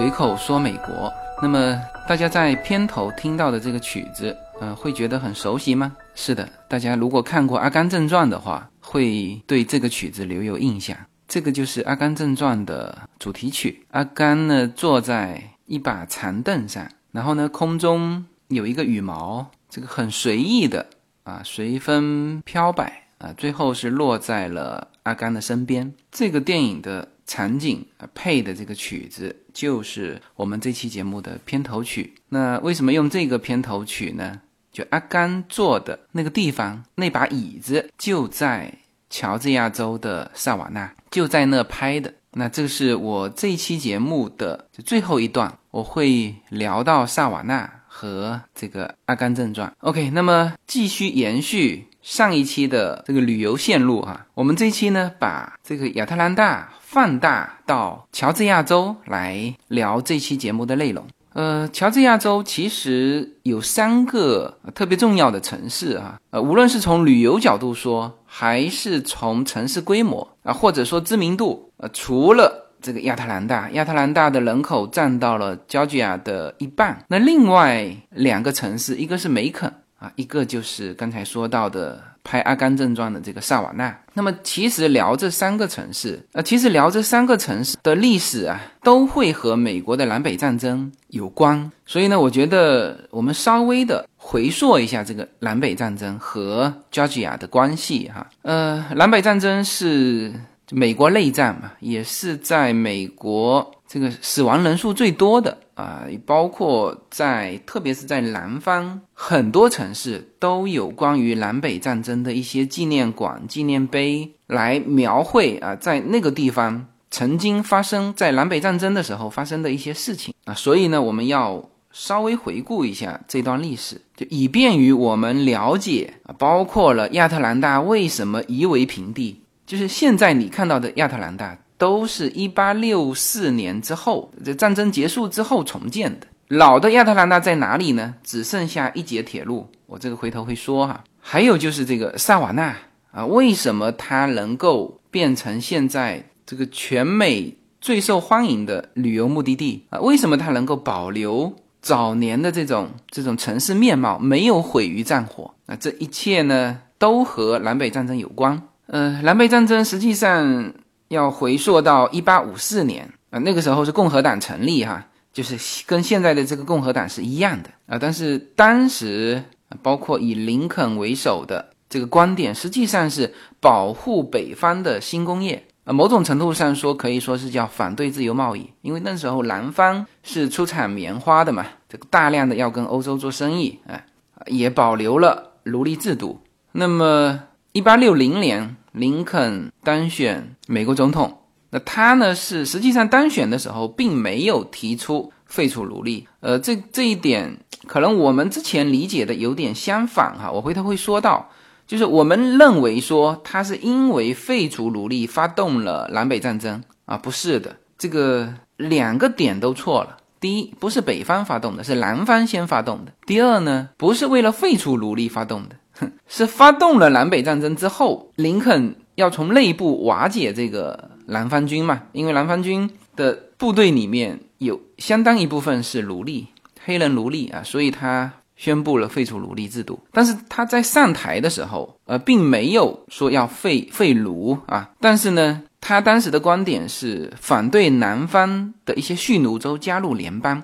随口说美国。那么大家在片头听到的这个曲子，嗯，会觉得很熟悉吗？是的，大家如果看过《阿甘正传》的话，会对这个曲子留有印象。这个就是《阿甘正传》的主题曲。阿甘呢坐在一把长凳上，然后呢空中有一个羽毛，这个很随意的啊，随风飘摆啊，最后是落在了阿甘的身边。这个电影的。场景啊，配的这个曲子就是我们这期节目的片头曲。那为什么用这个片头曲呢？就阿甘坐的那个地方，那把椅子就在乔治亚州的萨瓦纳，就在那拍的。那这是我这期节目的最后一段，我会聊到萨瓦纳和这个《阿甘正传》。OK，那么继续延续上一期的这个旅游线路哈，我们这一期呢，把这个亚特兰大。放大到乔治亚州来聊这期节目的内容。呃，乔治亚州其实有三个特别重要的城市啊，呃，无论是从旅游角度说，还是从城市规模啊，或者说知名度，呃，除了这个亚特兰大，亚特兰大的人口占到了乔治亚的一半，那另外两个城市，一个是梅肯啊，一个就是刚才说到的。拍《阿甘正传》的这个萨瓦纳，那么其实聊这三个城市，呃，其实聊这三个城市的历史啊，都会和美国的南北战争有关。所以呢，我觉得我们稍微的回溯一下这个南北战争和 Georgia 的关系哈。呃，南北战争是美国内战嘛，也是在美国这个死亡人数最多的。啊，包括在，特别是在南方，很多城市都有关于南北战争的一些纪念馆、纪念碑，来描绘啊，在那个地方曾经发生在南北战争的时候发生的一些事情啊。所以呢，我们要稍微回顾一下这段历史，就以便于我们了解啊，包括了亚特兰大为什么夷为平地，就是现在你看到的亚特兰大。都是一八六四年之后，这战争结束之后重建的。老的亚特兰大在哪里呢？只剩下一节铁路，我这个回头会说哈。还有就是这个萨瓦纳啊，为什么它能够变成现在这个全美最受欢迎的旅游目的地啊？为什么它能够保留早年的这种这种城市面貌，没有毁于战火？那这一切呢，都和南北战争有关。呃，南北战争实际上。要回溯到一八五四年啊，那个时候是共和党成立哈，就是跟现在的这个共和党是一样的啊。但是当时包括以林肯为首的这个观点，实际上是保护北方的新工业啊。某种程度上说，可以说是叫反对自由贸易，因为那时候南方是出产棉花的嘛，这个大量的要跟欧洲做生意啊，也保留了奴隶制度。那么一八六零年。林肯当选美国总统，那他呢是实际上当选的时候并没有提出废除奴隶，呃，这这一点可能我们之前理解的有点相反哈，我回头会说到，就是我们认为说他是因为废除奴隶发动了南北战争啊，不是的，这个两个点都错了。第一，不是北方发动的，是南方先发动的；第二呢，不是为了废除奴隶发动的。是发动了南北战争之后，林肯要从内部瓦解这个南方军嘛？因为南方军的部队里面有相当一部分是奴隶，黑人奴隶啊，所以他宣布了废除奴隶制度。但是他在上台的时候，呃，并没有说要废废奴啊。但是呢，他当时的观点是反对南方的一些蓄奴州加入联邦，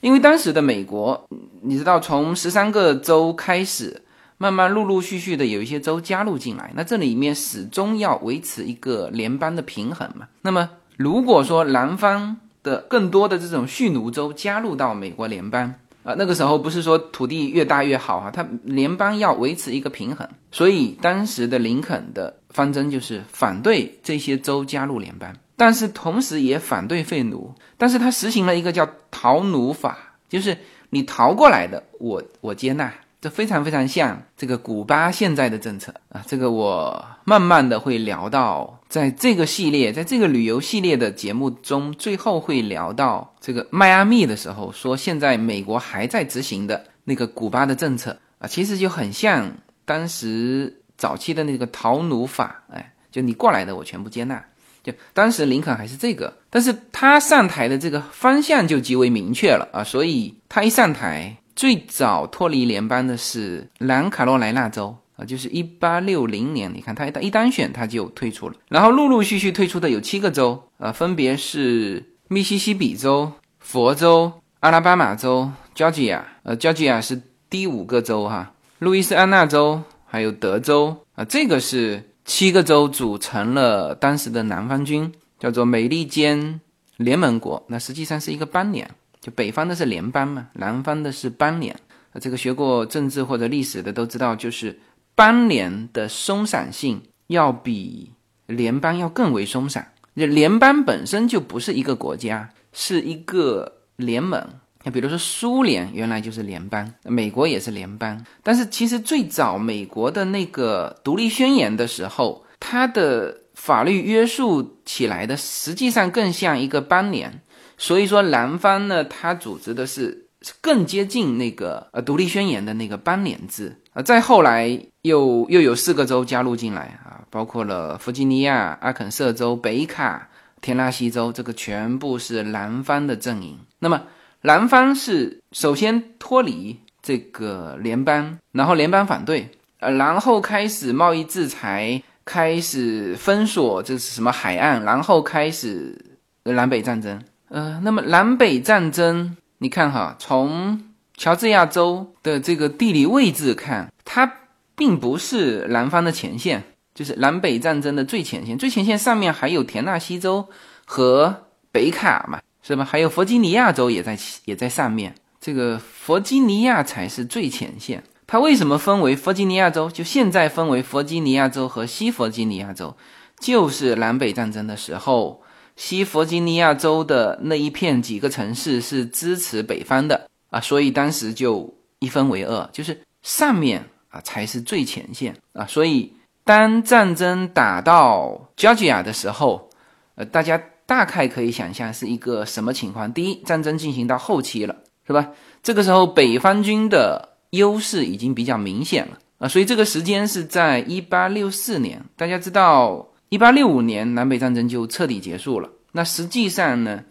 因为当时的美国，你知道，从十三个州开始。慢慢陆陆续续的有一些州加入进来，那这里面始终要维持一个联邦的平衡嘛。那么如果说南方的更多的这种蓄奴州加入到美国联邦啊，那个时候不是说土地越大越好哈，它联邦要维持一个平衡，所以当时的林肯的方针就是反对这些州加入联邦，但是同时也反对废奴，但是他实行了一个叫逃奴法，就是你逃过来的，我我接纳。这非常非常像这个古巴现在的政策。啊，这个我慢慢的会聊到，在这个系列，在这个旅游系列的节目中，最后会聊到这个迈阿密的时候，说现在美国还在执行的那个古巴的政策。啊，其实就很像当时早期的那个逃奴法，哎，就你过来的我全部接纳，就当时林肯还是这个，但是他上台的这个方向就极为明确了啊，所以他一上台，最早脱离联邦的是南卡罗来纳州啊，就是一八六零年，你看他一当选他就退出了，然后陆陆续续退出的有七个州啊，分别是密西西比州、佛州、阿拉巴马州、乔治亚，呃，乔治亚是第五个州哈，路易斯安那州还有德州啊，这个是。七个州组成了当时的南方军，叫做美利坚联盟国。那实际上是一个邦联，就北方的是联邦嘛，南方的是邦联。啊，这个学过政治或者历史的都知道，就是邦联的松散性要比联邦要更为松散。就联邦本身就不是一个国家，是一个联盟。那比如说，苏联原来就是联邦，美国也是联邦。但是其实最早美国的那个独立宣言的时候，它的法律约束起来的实际上更像一个邦联。所以说，南方呢，它组织的是更接近那个呃独立宣言的那个邦联制啊。再后来又又有四个州加入进来啊，包括了弗吉尼亚、阿肯色州、北卡、田纳西州，这个全部是南方的阵营。那么。南方是首先脱离这个联邦，然后联邦反对，呃，然后开始贸易制裁，开始封锁这是什么海岸，然后开始南北战争。呃，那么南北战争，你看哈，从乔治亚州的这个地理位置看，它并不是南方的前线，就是南北战争的最前线，最前线上面还有田纳西州和北卡嘛。是吧？还有弗吉尼亚州也在也在上面，这个弗吉尼亚才是最前线。它为什么分为弗吉尼亚州？就现在分为弗吉尼亚州和西弗吉尼亚州，就是南北战争的时候，西弗吉尼亚州的那一片几个城市是支持北方的啊，所以当时就一分为二，就是上面啊才是最前线啊。所以当战争打到 Georgia 的时候，呃，大家。大概可以想象是一个什么情况？第一，战争进行到后期了，是吧？这个时候北方军的优势已经比较明显了啊，所以这个时间是在一八六四年。大家知道，一八六五年南北战争就彻底结束了。那实际上呢，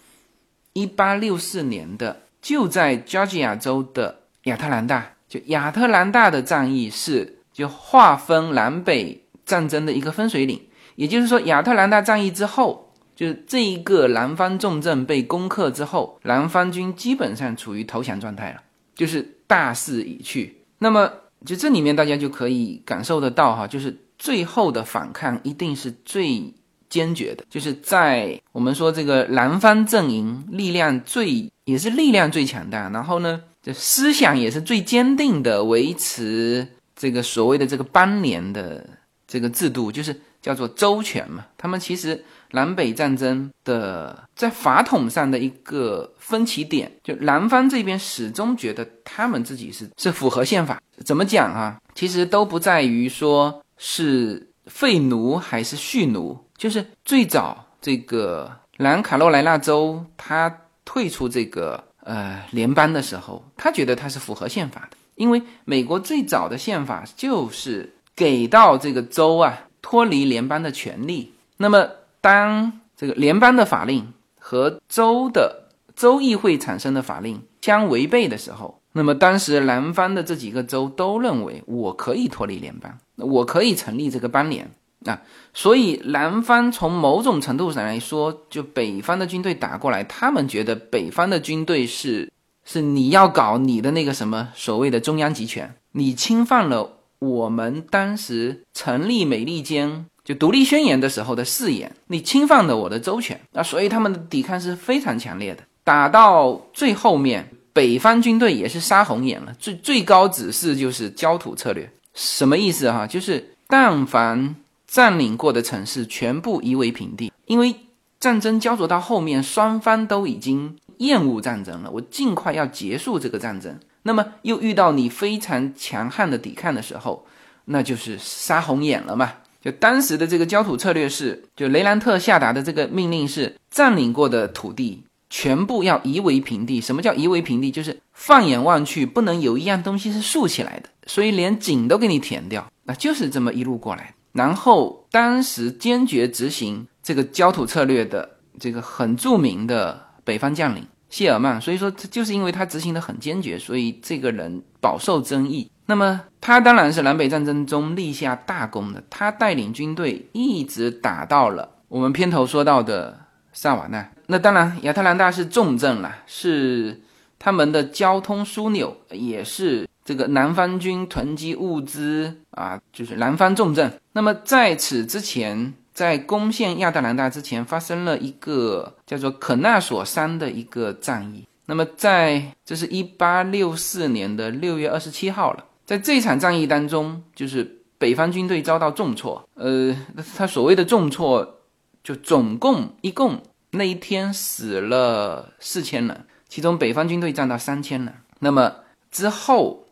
一八六四年的就在乔治亚州的亚特兰大，就亚特兰大的战役是就划分南北战争的一个分水岭。也就是说，亚特兰大战役之后。就是这一个南方重镇被攻克之后，南方军基本上处于投降状态了，就是大势已去。那么，就这里面大家就可以感受得到哈，就是最后的反抗一定是最坚决的，就是在我们说这个南方阵营力量最也是力量最强大，然后呢，这思想也是最坚定的，维持这个所谓的这个邦联的这个制度，就是叫做周全嘛。他们其实。南北战争的在法统上的一个分歧点，就南方这边始终觉得他们自己是是符合宪法。怎么讲啊？其实都不在于说是废奴还是蓄奴，就是最早这个南卡罗来纳州他退出这个呃联邦的时候，他觉得他是符合宪法的，因为美国最早的宪法就是给到这个州啊脱离联邦的权利，那么。当这个联邦的法令和州的州议会产生的法令相违背的时候，那么当时南方的这几个州都认为我可以脱离联邦，我可以成立这个邦联啊。所以南方从某种程度上来说，就北方的军队打过来，他们觉得北方的军队是是你要搞你的那个什么所谓的中央集权，你侵犯了我们当时成立美利坚。就独立宣言的时候的誓言，你侵犯了我的周全啊，所以他们的抵抗是非常强烈的。打到最后面，北方军队也是杀红眼了。最最高指示就是焦土策略，什么意思哈？就是但凡占领过的城市全部夷为平地，因为战争焦灼到后面，双方都已经厌恶战争了，我尽快要结束这个战争。那么又遇到你非常强悍的抵抗的时候，那就是杀红眼了嘛。就当时的这个焦土策略是，就雷兰特下达的这个命令是，占领过的土地全部要夷为平地。什么叫夷为平地？就是放眼望去，不能有一样东西是竖起来的，所以连井都给你填掉。那就是这么一路过来。然后当时坚决执行这个焦土策略的这个很著名的北方将领谢尔曼。所以说，就是因为他执行的很坚决，所以这个人饱受争议。那么他当然是南北战争中立下大功的，他带领军队一直打到了我们片头说到的萨瓦纳。那当然，亚特兰大是重镇了，是他们的交通枢纽，也是这个南方军囤积物资啊，就是南方重镇。那么在此之前，在攻陷亚特兰大之前，发生了一个叫做可纳索山的一个战役。那么在这是一八六四年的六月二十七号了。在这场战役当中，就是北方军队遭到重挫。呃，他所谓的重挫，就总共一共那一天死了四千人，其中北方军队占到三千人。那么之后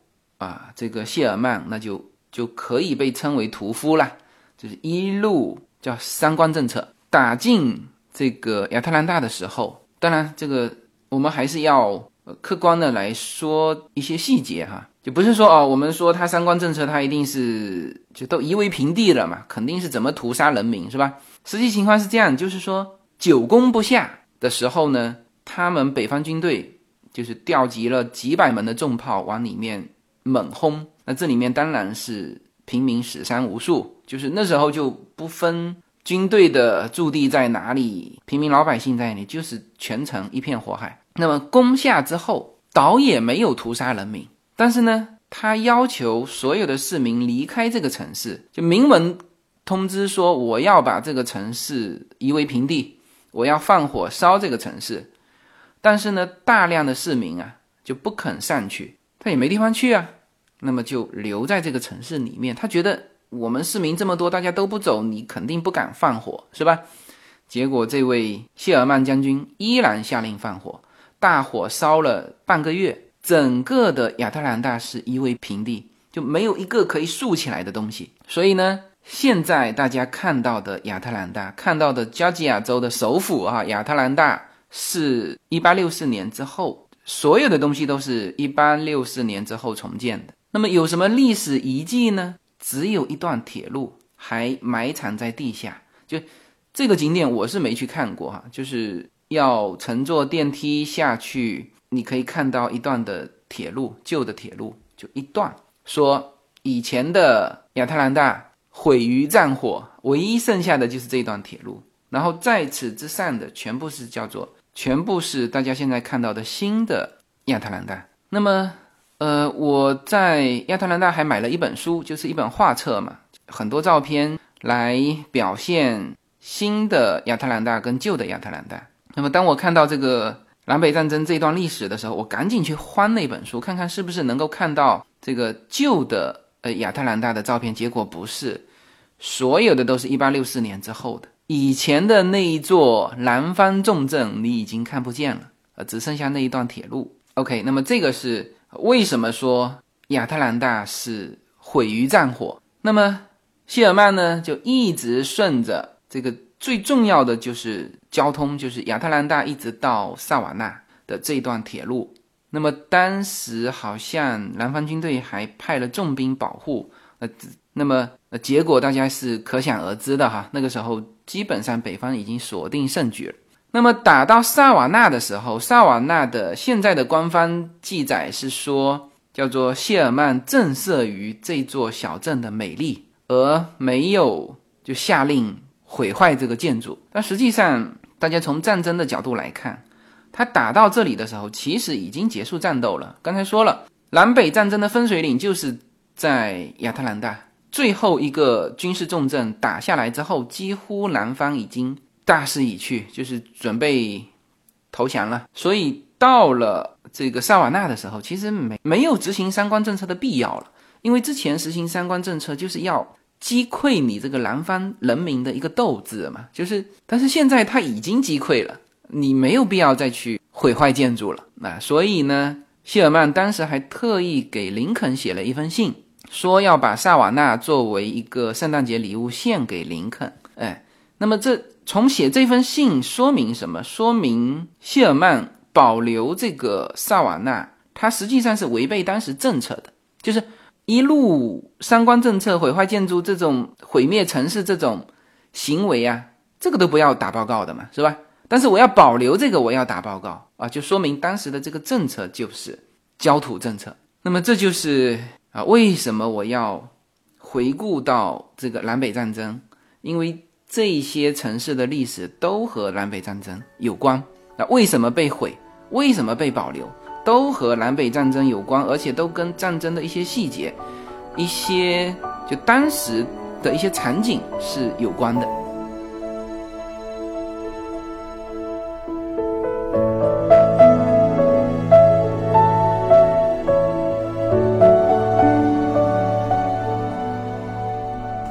啊，这个谢尔曼那就就可以被称为屠夫了，就是一路叫三关政策打进这个亚特兰大的时候，当然这个我们还是要客观的来说一些细节哈。就不是说哦，我们说他三观政策，他一定是就都夷为平地了嘛？肯定是怎么屠杀人民是吧？实际情况是这样，就是说久攻不下的时候呢，他们北方军队就是调集了几百门的重炮往里面猛轰。那这里面当然是平民死伤无数，就是那时候就不分军队的驻地在哪里，平民老百姓在哪里，就是全城一片火海。那么攻下之后，倒也没有屠杀人民。但是呢，他要求所有的市民离开这个城市，就明文通知说我要把这个城市夷为平地，我要放火烧这个城市。但是呢，大量的市民啊就不肯上去，他也没地方去啊，那么就留在这个城市里面。他觉得我们市民这么多，大家都不走，你肯定不敢放火，是吧？结果这位谢尔曼将军依然下令放火，大火烧了半个月。整个的亚特兰大是夷为平地，就没有一个可以竖起来的东西。所以呢，现在大家看到的亚特兰大，看到的加吉亚州的首府啊，亚特兰大是一八六四年之后，所有的东西都是一八六四年之后重建的。那么有什么历史遗迹呢？只有一段铁路还埋藏在地下。就这个景点，我是没去看过哈，就是要乘坐电梯下去。你可以看到一段的铁路，旧的铁路就一段，说以前的亚特兰大毁于战火，唯一剩下的就是这段铁路，然后在此之上的全部是叫做，全部是大家现在看到的新的亚特兰大。那么，呃，我在亚特兰大还买了一本书，就是一本画册嘛，很多照片来表现新的亚特兰大跟旧的亚特兰大。那么，当我看到这个。南北战争这段历史的时候，我赶紧去翻那本书，看看是不是能够看到这个旧的呃亚特兰大的照片。结果不是，所有的都是一八六四年之后的。以前的那一座南方重镇你已经看不见了，呃，只剩下那一段铁路。OK，那么这个是为什么说亚特兰大是毁于战火？那么谢尔曼呢，就一直顺着这个。最重要的就是交通，就是亚特兰大一直到萨瓦纳的这一段铁路。那么当时好像南方军队还派了重兵保护，呃，那么呃结果大家是可想而知的哈。那个时候基本上北方已经锁定胜局了。那么打到萨瓦纳的时候，萨瓦纳的现在的官方记载是说，叫做谢尔曼震慑于这座小镇的美丽，而没有就下令。毁坏这个建筑，但实际上，大家从战争的角度来看，他打到这里的时候，其实已经结束战斗了。刚才说了，南北战争的分水岭就是在亚特兰大，最后一个军事重镇打下来之后，几乎南方已经大势已去，就是准备投降了。所以到了这个萨瓦纳的时候，其实没没有执行三关政策的必要了，因为之前实行三关政策就是要。击溃你这个南方人民的一个斗志嘛，就是，但是现在他已经击溃了，你没有必要再去毁坏建筑了。那所以呢，谢尔曼当时还特意给林肯写了一封信，说要把萨瓦纳作为一个圣诞节礼物献给林肯。哎，那么这从写这封信说明什么？说明谢尔曼保留这个萨瓦纳，他实际上是违背当时政策的，就是。一路三观政策毁坏建筑，这种毁灭城市这种行为啊，这个都不要打报告的嘛，是吧？但是我要保留这个，我要打报告啊，就说明当时的这个政策就是焦土政策。那么这就是啊，为什么我要回顾到这个南北战争？因为这些城市的历史都和南北战争有关。那为什么被毁？为什么被保留？都和南北战争有关，而且都跟战争的一些细节、一些就当时的一些场景是有关的。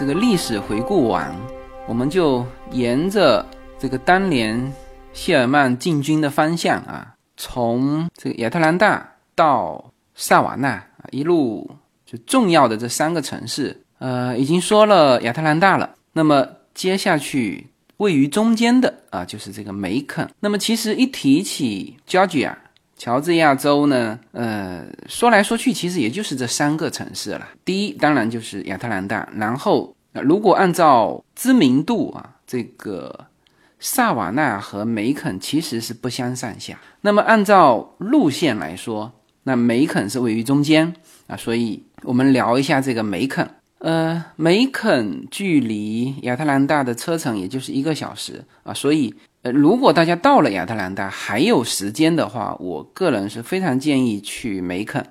这个历史回顾完，我们就沿着这个当年谢尔曼进军的方向啊，从这个亚特兰大到萨瓦纳啊，一路就重要的这三个城市，呃，已经说了亚特兰大了。那么接下去位于中间的啊，就是这个梅肯。那么其实一提起 Georgia。乔治亚州呢，呃，说来说去，其实也就是这三个城市了。第一，当然就是亚特兰大。然后，如果按照知名度啊，这个萨瓦纳和梅肯其实是不相上下。那么，按照路线来说，那梅肯是位于中间啊。所以我们聊一下这个梅肯。呃，梅肯距离亚特兰大的车程也就是一个小时啊，所以。呃，如果大家到了亚特兰大还有时间的话，我个人是非常建议去梅肯。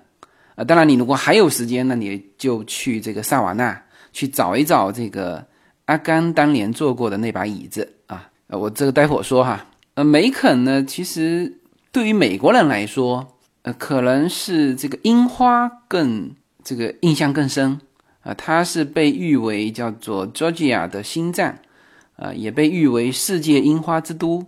呃，当然你如果还有时间，那你就去这个萨瓦纳去找一找这个阿甘当年坐过的那把椅子啊。呃，我这个待会儿说哈。呃，梅肯呢，其实对于美国人来说，呃，可能是这个樱花更这个印象更深啊。它是被誉为叫做 Georgia 的心脏。啊，也被誉为世界樱花之都。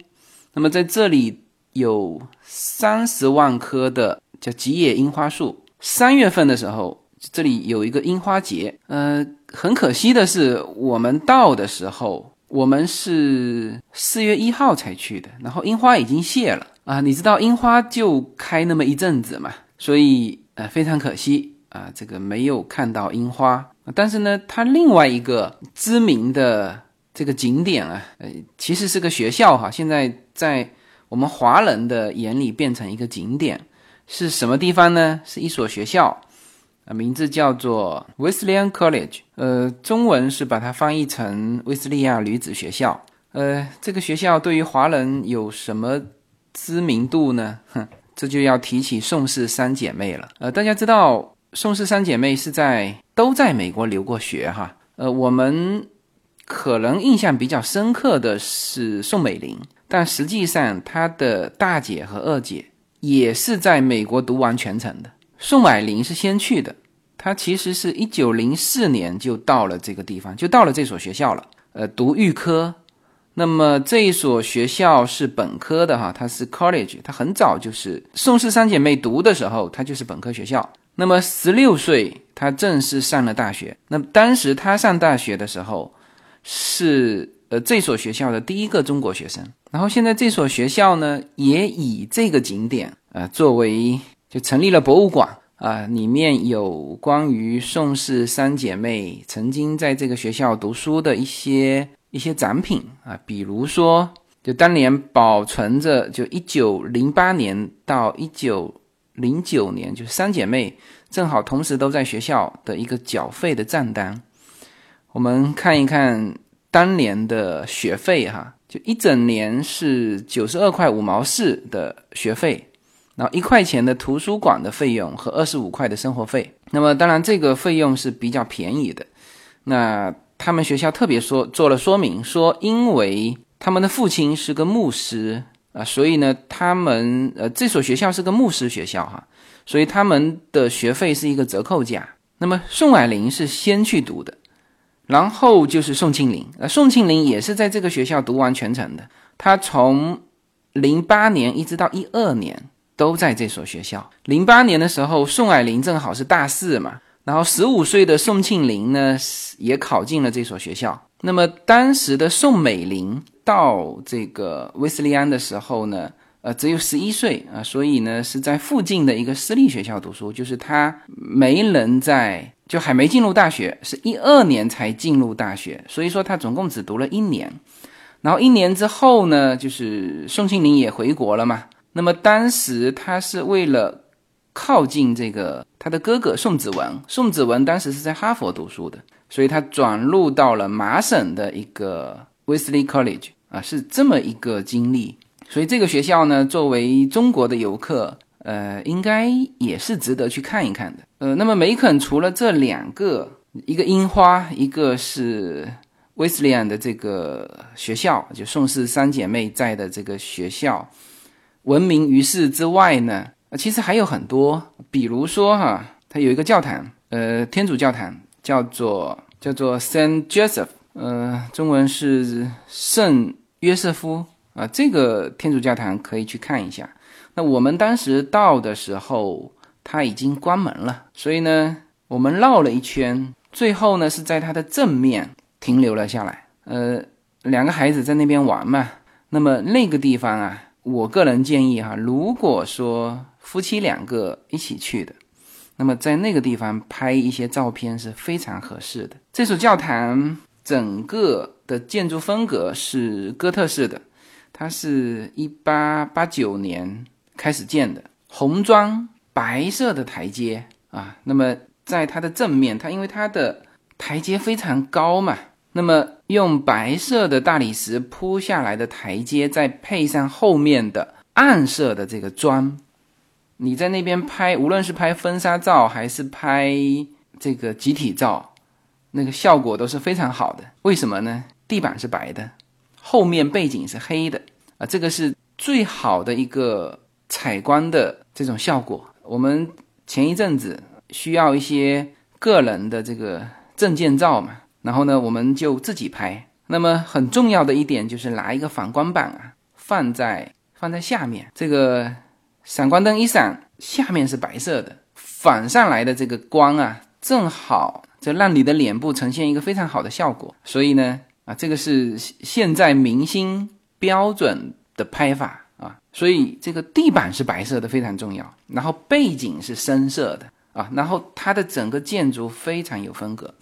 那么在这里有三十万棵的叫吉野樱花树。三月份的时候，这里有一个樱花节。呃，很可惜的是，我们到的时候，我们是四月一号才去的，然后樱花已经谢了啊。你知道樱花就开那么一阵子嘛，所以呃非常可惜啊，这个没有看到樱花。但是呢，它另外一个知名的。这个景点啊，呃，其实是个学校哈。现在在我们华人的眼里变成一个景点，是什么地方呢？是一所学校，啊，名字叫做 Wesleyan College，呃，中文是把它翻译成威斯利亚女子学校。呃，这个学校对于华人有什么知名度呢？哼，这就要提起宋氏三姐妹了。呃，大家知道宋氏三姐妹是在都在美国留过学哈。呃，我们。可能印象比较深刻的是宋美龄，但实际上她的大姐和二姐也是在美国读完全程的。宋霭龄是先去的，她其实是一九零四年就到了这个地方，就到了这所学校了。呃，读预科。那么这一所学校是本科的哈，它是 college，它很早就是宋氏三姐妹读的时候，它就是本科学校。那么十六岁，她正式上了大学。那当时她上大学的时候。是呃这所学校的第一个中国学生，然后现在这所学校呢也以这个景点呃作为就成立了博物馆啊，里面有关于宋氏三姐妹曾经在这个学校读书的一些一些展品啊，比如说就当年保存着，就一九零八年到一九零九年，就三姐妹正好同时都在学校的一个缴费的账单。我们看一看当年的学费哈，就一整年是九十二块五毛四的学费，然后一块钱的图书馆的费用和二十五块的生活费。那么当然这个费用是比较便宜的。那他们学校特别说做了说明，说因为他们的父亲是个牧师啊，所以呢，他们呃这所学校是个牧师学校哈，所以他们的学费是一个折扣价。那么宋霭龄是先去读的，然后就是宋庆龄，呃，宋庆龄也是在这个学校读完全程的，他从零八年一直到一二年都在这所学校。零八年的时候，宋霭龄正好是大四嘛。然后十五岁的宋庆龄呢，也考进了这所学校。那么当时的宋美龄到这个威斯利安的时候呢，呃，只有十一岁啊，所以呢是在附近的一个私立学校读书，就是他没能在，就还没进入大学，是一二年才进入大学，所以说他总共只读了一年。然后一年之后呢，就是宋庆龄也回国了嘛。那么当时他是为了。靠近这个他的哥哥宋子文，宋子文当时是在哈佛读书的，所以他转入到了麻省的一个 Wesley College 啊，是这么一个经历。所以这个学校呢，作为中国的游客，呃，应该也是值得去看一看的。呃，那么梅肯除了这两个，一个樱花，一个是威斯利安的这个学校，就宋氏三姐妹在的这个学校，闻名于世之外呢？其实还有很多，比如说哈，它有一个教堂，呃，天主教堂叫做叫做 Saint Joseph，呃，中文是圣约瑟夫啊，这个天主教堂可以去看一下。那我们当时到的时候，它已经关门了，所以呢，我们绕了一圈，最后呢是在它的正面停留了下来。呃，两个孩子在那边玩嘛，那么那个地方啊，我个人建议哈，如果说夫妻两个一起去的，那么在那个地方拍一些照片是非常合适的。这所教堂整个的建筑风格是哥特式的，它是一八八九年开始建的，红砖白色的台阶啊。那么在它的正面，它因为它的台阶非常高嘛，那么用白色的大理石铺下来的台阶，再配上后面的暗色的这个砖。你在那边拍，无论是拍婚纱照还是拍这个集体照，那个效果都是非常好的。为什么呢？地板是白的，后面背景是黑的啊，这个是最好的一个采光的这种效果。我们前一阵子需要一些个人的这个证件照嘛，然后呢，我们就自己拍。那么很重要的一点就是拿一个反光板啊，放在放在下面这个。闪光灯一闪，下面是白色的，反上来的这个光啊，正好就让你的脸部呈现一个非常好的效果。所以呢，啊，这个是现在明星标准的拍法啊。所以这个地板是白色的非常重要，然后背景是深色的啊，然后它的整个建筑非常有风格，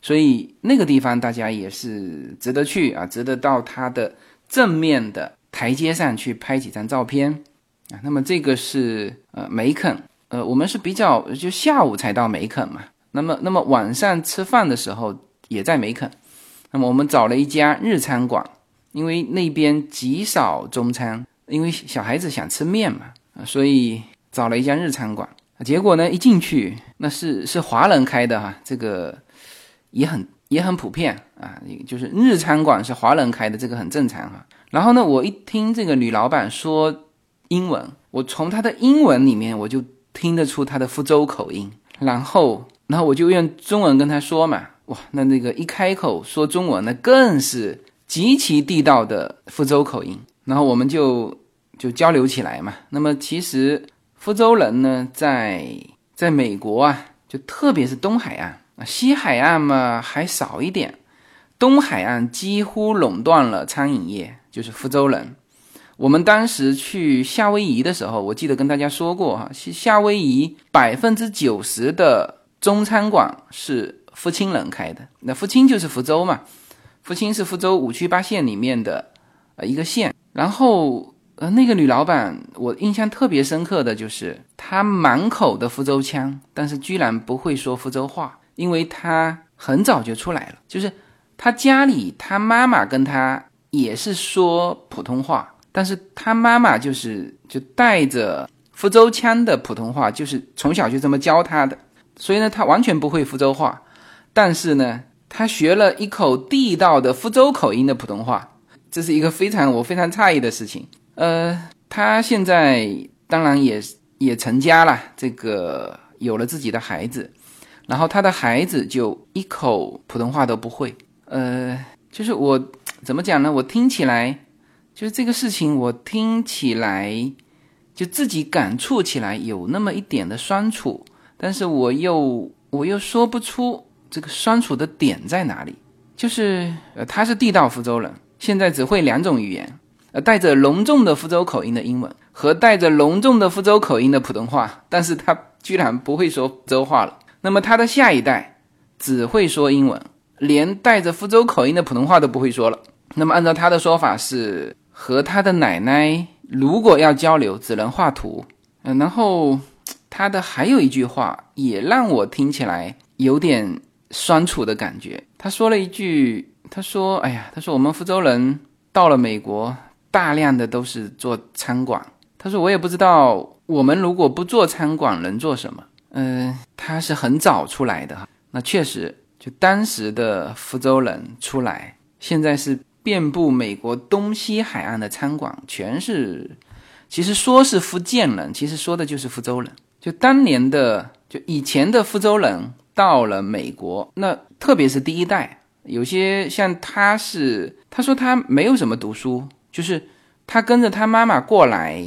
所以那个地方大家也是值得去啊，值得到它的正面的台阶上去拍几张照片。啊，那么这个是呃梅肯，呃，我们是比较就下午才到梅肯嘛，那么那么晚上吃饭的时候也在梅肯，那么我们找了一家日餐馆，因为那边极少中餐，因为小孩子想吃面嘛，所以找了一家日餐馆，结果呢一进去那是是华人开的哈，这个也很也很普遍啊，就是日餐馆是华人开的，这个很正常哈。然后呢，我一听这个女老板说。英文，我从她的英文里面我就听得出她的福州口音，然后，然后我就用中文跟她说嘛，哇，那那个一开口说中文，那更是极其地道的福州口音，然后我们就就交流起来嘛。那么其实福州人呢，在在美国啊，就特别是东海岸啊，西海岸嘛还少一点，东海岸几乎垄断了餐饮业，就是福州人。我们当时去夏威夷的时候，我记得跟大家说过哈，夏威夷百分之九十的中餐馆是福清人开的。那福清就是福州嘛，福清是福州五区八县里面的呃一个县。然后呃，那个女老板我印象特别深刻的就是她满口的福州腔，但是居然不会说福州话，因为她很早就出来了，就是她家里她妈妈跟她也是说普通话，但是她妈妈就是就带着福州腔的普通话，就是从小就这么教她的，所以呢，她完全不会福州话，但是呢。他学了一口地道的福州口音的普通话，这是一个非常我非常诧异的事情。呃，他现在当然也也成家了，这个有了自己的孩子，然后他的孩子就一口普通话都不会。呃，就是我怎么讲呢？我听起来就是这个事情，我听起来就自己感触起来有那么一点的酸楚，但是我又我又说不出。这个酸楚的点在哪里？就是呃，他是地道福州人，现在只会两种语言，呃，带着浓重的福州口音的英文和带着浓重的福州口音的普通话，但是他居然不会说福州话了。那么他的下一代只会说英文，连带着福州口音的普通话都不会说了。那么按照他的说法是，和他的奶奶如果要交流，只能画图。嗯，然后他的还有一句话也让我听起来有点。酸楚的感觉。他说了一句：“他说，哎呀，他说我们福州人到了美国，大量的都是做餐馆。他说我也不知道，我们如果不做餐馆，能做什么？嗯，他是很早出来的。那确实，就当时的福州人出来，现在是遍布美国东西海岸的餐馆，全是。其实说是福建人，其实说的就是福州人。就当年的，就以前的福州人。”到了美国，那特别是第一代，有些像他是，他说他没有什么读书，就是他跟着他妈妈过来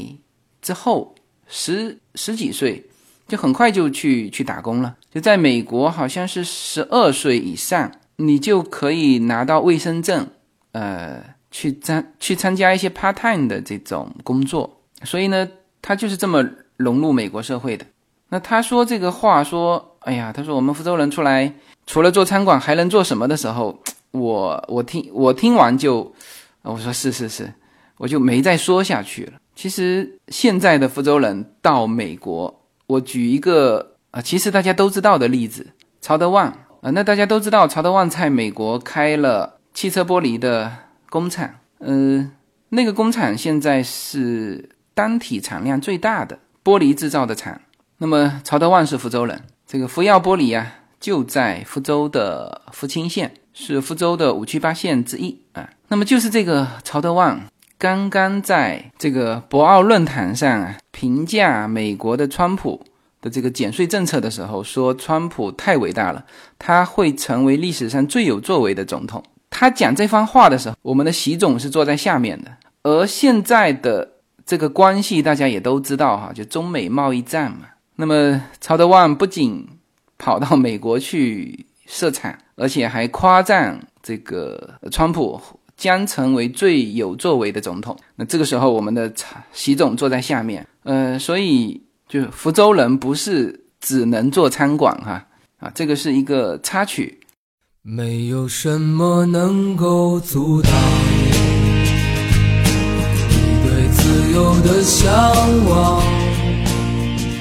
之后，十十几岁就很快就去去打工了，就在美国好像是十二岁以上，你就可以拿到卫生证，呃，去参去参加一些 part time 的这种工作，所以呢，他就是这么融入美国社会的。那他说这个话说。哎呀，他说我们福州人出来除了做餐馆还能做什么的时候，我我听我听完就，我说是是是，我就没再说下去了。其实现在的福州人到美国，我举一个啊，其实大家都知道的例子，曹德旺啊，那大家都知道曹德旺在美国开了汽车玻璃的工厂，嗯，那个工厂现在是单体产量最大的玻璃制造的厂。那么曹德旺是福州人。这个福耀玻璃呀，就在福州的福清县，是福州的五区八县之一啊。那么就是这个曹德旺，刚刚在这个博鳌论坛上啊，评价美国的川普的这个减税政策的时候，说川普太伟大了，他会成为历史上最有作为的总统。他讲这番话的时候，我们的习总是坐在下面的。而现在的这个关系，大家也都知道哈，就中美贸易战嘛。那么，曹德旺不仅跑到美国去设厂，而且还夸赞这个川普将成为最有作为的总统。那这个时候，我们的习总坐在下面，呃，所以就福州人不是只能做餐馆哈啊，这个是一个插曲。没有什么能够阻挡你对自由的向往。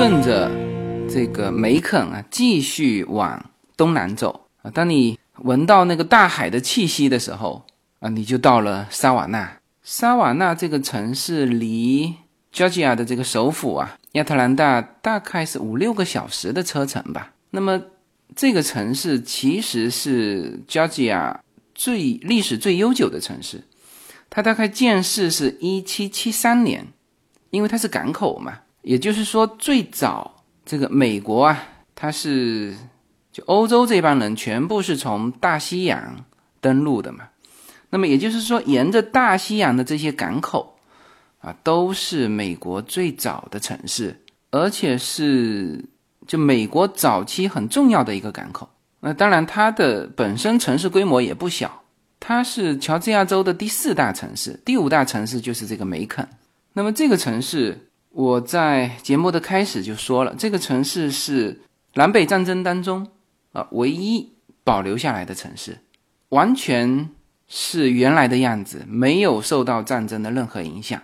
顺着这个梅肯啊，继续往东南走啊。当你闻到那个大海的气息的时候啊，你就到了沙瓦纳。沙瓦纳这个城市离 Georgia 的这个首府啊，亚特兰大大概是五六个小时的车程吧。那么这个城市其实是 Georgia 最历史最悠久的城市，它大概建市是一七七三年，因为它是港口嘛，也就是说最早这个美国啊，它是就欧洲这帮人全部是从大西洋登陆的嘛。那么也就是说，沿着大西洋的这些港口，啊，都是美国最早的城市，而且是就美国早期很重要的一个港口。那当然，它的本身城市规模也不小，它是乔治亚州的第四大城市，第五大城市就是这个梅肯。那么这个城市，我在节目的开始就说了，这个城市是南北战争当中啊唯一保留下来的城市，完全。是原来的样子，没有受到战争的任何影响。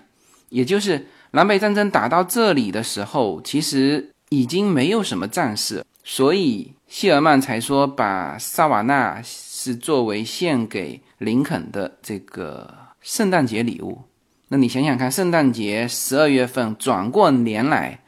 也就是南北战争打到这里的时候，其实已经没有什么战事，所以谢尔曼才说把萨瓦纳是作为献给林肯的这个圣诞节礼物。那你想想看，圣诞节十二月份转过年来，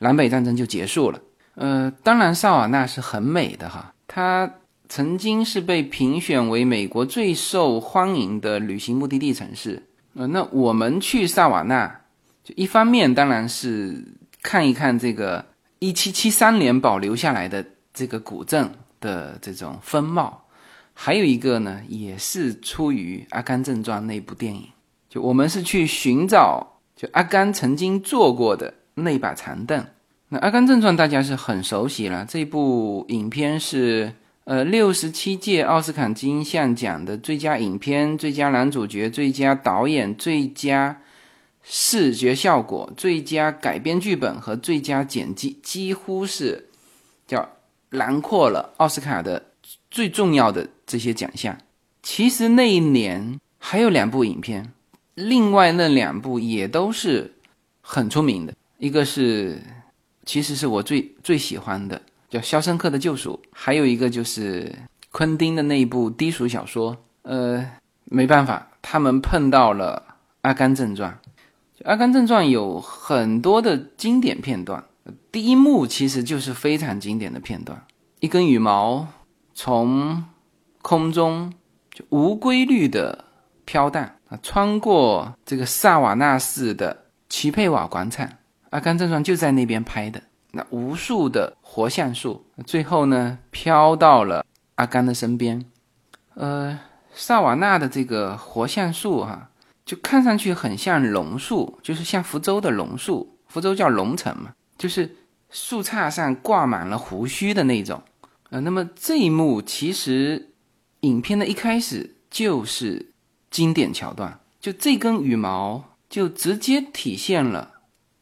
南北战争就结束了。呃，当然萨瓦纳是很美的哈，它。曾经是被评选为美国最受欢迎的旅行目的地城市。呃，那我们去萨瓦纳，就一方面当然是看一看这个一七七三年保留下来的这个古镇的这种风貌，还有一个呢，也是出于《阿甘正传》那部电影。我们是去寻找，就阿甘曾经坐过的那把长凳。那《阿甘正传》大家是很熟悉了，这部影片是。呃，六十七届奥斯卡金像奖的最佳影片、最佳男主角、最佳导演、最佳视觉效果、最佳改编剧本和最佳剪辑，几乎是叫囊括了奥斯卡的最重要的这些奖项。其实那一年还有两部影片，另外那两部也都是很出名的，一个是其实是我最最喜欢的。叫《肖申克的救赎》，还有一个就是昆汀的那一部低俗小说。呃，没办法，他们碰到了《阿甘正传》。《阿甘正传》有很多的经典片段，第一幕其实就是非常经典的片段：一根羽毛从空中就无规律的飘荡啊，穿过这个萨瓦纳市的奇佩瓦广场。《阿甘正传》就在那边拍的。那无数的活橡树，最后呢飘到了阿甘的身边。呃，萨瓦纳的这个活橡树哈，就看上去很像榕树，就是像福州的榕树，福州叫榕城嘛，就是树杈上挂满了胡须的那种。呃，那么这一幕其实影片的一开始就是经典桥段，就这根羽毛就直接体现了。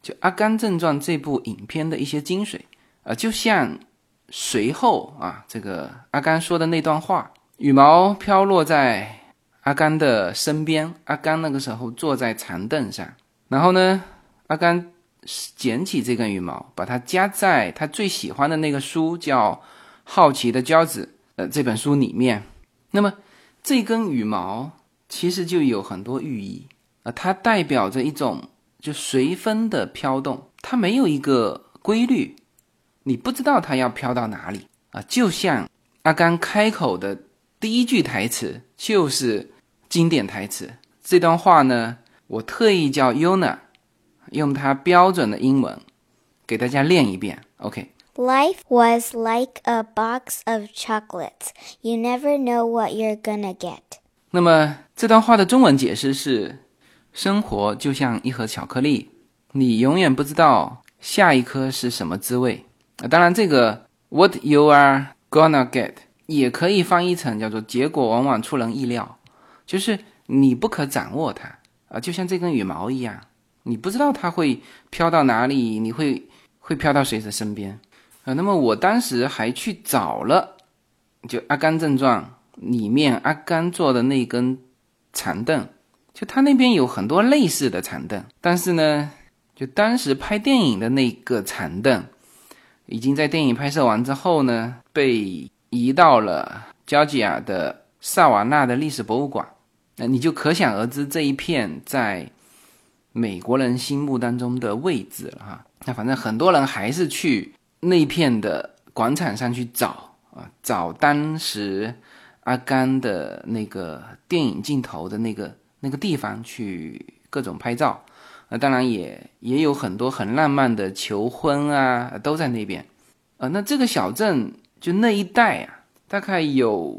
就《阿甘正传》这部影片的一些精髓，啊，就像随后啊，这个阿甘说的那段话，羽毛飘落在阿甘的身边，阿甘那个时候坐在长凳上，然后呢，阿甘捡起这根羽毛，把它夹在他最喜欢的那个书叫《好奇的骄子》呃这本书里面。那么这根羽毛其实就有很多寓意啊，它代表着一种。就随风的飘动，它没有一个规律，你不知道它要飘到哪里啊！就像阿甘开口的第一句台词就是经典台词。这段话呢，我特意叫 Yuna 用它标准的英文给大家练一遍。OK。Life was like a box of chocolates. You never know what you're gonna get. 那么这段话的中文解释是。生活就像一盒巧克力，你永远不知道下一颗是什么滋味啊！当然，这个 "What you are gonna get" 也可以翻译成叫做“结果往往出人意料”，就是你不可掌握它啊，就像这根羽毛一样，你不知道它会飘到哪里，你会会飘到谁的身边啊？那么我当时还去找了，就《阿甘正传》里面阿甘做的那根长凳。就他那边有很多类似的长凳，但是呢，就当时拍电影的那个长凳，已经在电影拍摄完之后呢，被移到了乔治亚的萨瓦纳的历史博物馆。那你就可想而知，这一片在美国人心目当中的位置了哈。那反正很多人还是去那片的广场上去找啊，找当时阿甘的那个电影镜头的那个那个地方去各种拍照。啊，当然也也有很多很浪漫的求婚啊，都在那边。呃，那这个小镇就那一带啊，大概有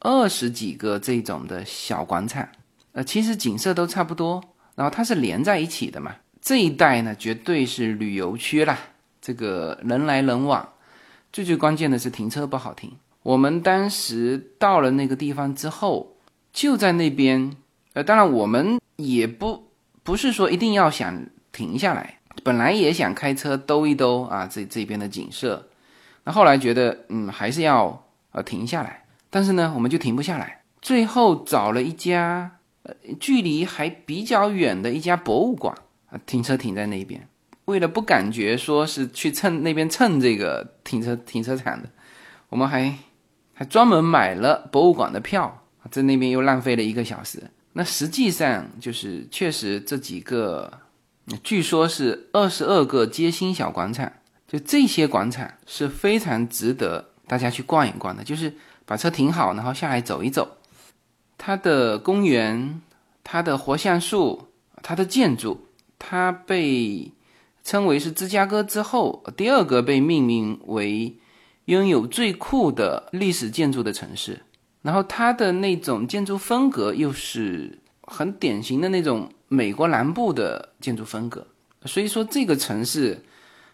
二十几个这种的小广场。呃，其实景色都差不多，然后它是连在一起的嘛。这一带呢，绝对是旅游区啦，这个人来人往。最最关键的是停车不好停。我们当时到了那个地方之后，就在那边。呃，当然我们也不。不是说一定要想停下来，本来也想开车兜一兜啊，这这边的景色。那后来觉得，嗯，还是要呃停下来。但是呢，我们就停不下来。最后找了一家呃距离还比较远的一家博物馆啊，停车停在那边。为了不感觉说是去蹭那边蹭这个停车停车场的，我们还还专门买了博物馆的票，在那边又浪费了一个小时。那实际上就是确实这几个，据说是二十二个街心小广场，就这些广场是非常值得大家去逛一逛的。就是把车停好，然后下来走一走。它的公园、它的活橡树、它的建筑，它被称为是芝加哥之后第二个被命名为拥有最酷的历史建筑的城市。然后它的那种建筑风格又是很典型的那种美国南部的建筑风格，所以说这个城市，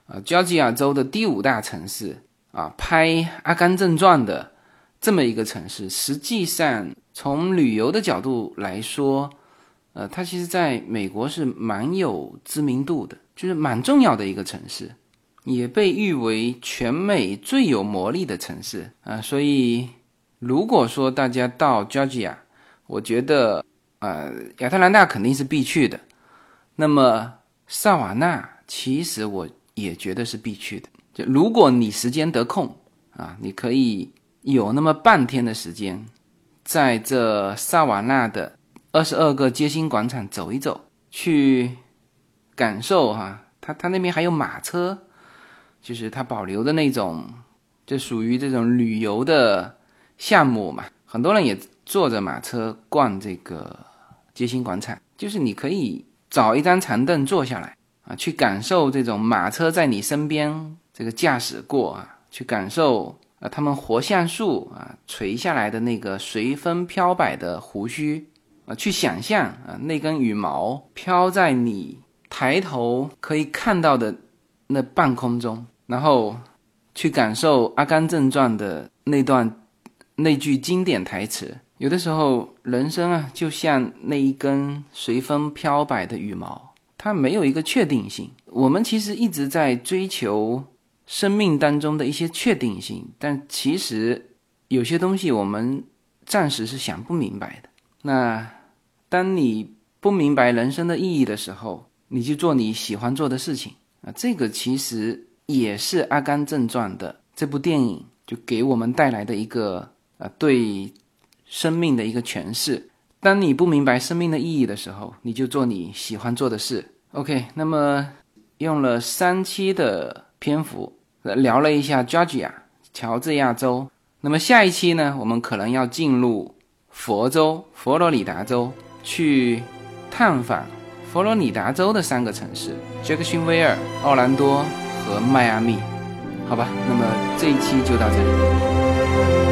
啊，乔治亚州的第五大城市啊，拍《阿甘正传》的这么一个城市，实际上从旅游的角度来说，呃，它其实在美国是蛮有知名度的，就是蛮重要的一个城市，也被誉为全美最有魔力的城市啊，所以。如果说大家到 Georgia，我觉得，呃，亚特兰大肯定是必去的。那么萨瓦纳其实我也觉得是必去的。就如果你时间得空啊，你可以有那么半天的时间，在这萨瓦纳的二十二个街心广场走一走，去感受哈，他他那边还有马车，就是他保留的那种，就属于这种旅游的。项目嘛，很多人也坐着马车逛这个街心广场，就是你可以找一张长凳坐下来啊，去感受这种马车在你身边这个驾驶过啊，去感受啊他们活橡树啊垂下来的那个随风飘摆的胡须啊，去想象啊那根羽毛飘在你抬头可以看到的那半空中，然后去感受《阿甘正传》的那段。那句经典台词，有的时候人生啊，就像那一根随风飘摆的羽毛，它没有一个确定性。我们其实一直在追求生命当中的一些确定性，但其实有些东西我们暂时是想不明白的。那当你不明白人生的意义的时候，你就做你喜欢做的事情啊。这个其实也是《阿甘正传》的这部电影就给我们带来的一个。啊，对生命的一个诠释。当你不明白生命的意义的时候，你就做你喜欢做的事。OK，那么用了三期的篇幅聊了一下 Georgia 乔治亚州。那么下一期呢，我们可能要进入佛州佛罗里达州，去探访佛罗里达州的三个城市：杰克逊维尔、奥兰多和迈阿密。好吧，那么这一期就到这里。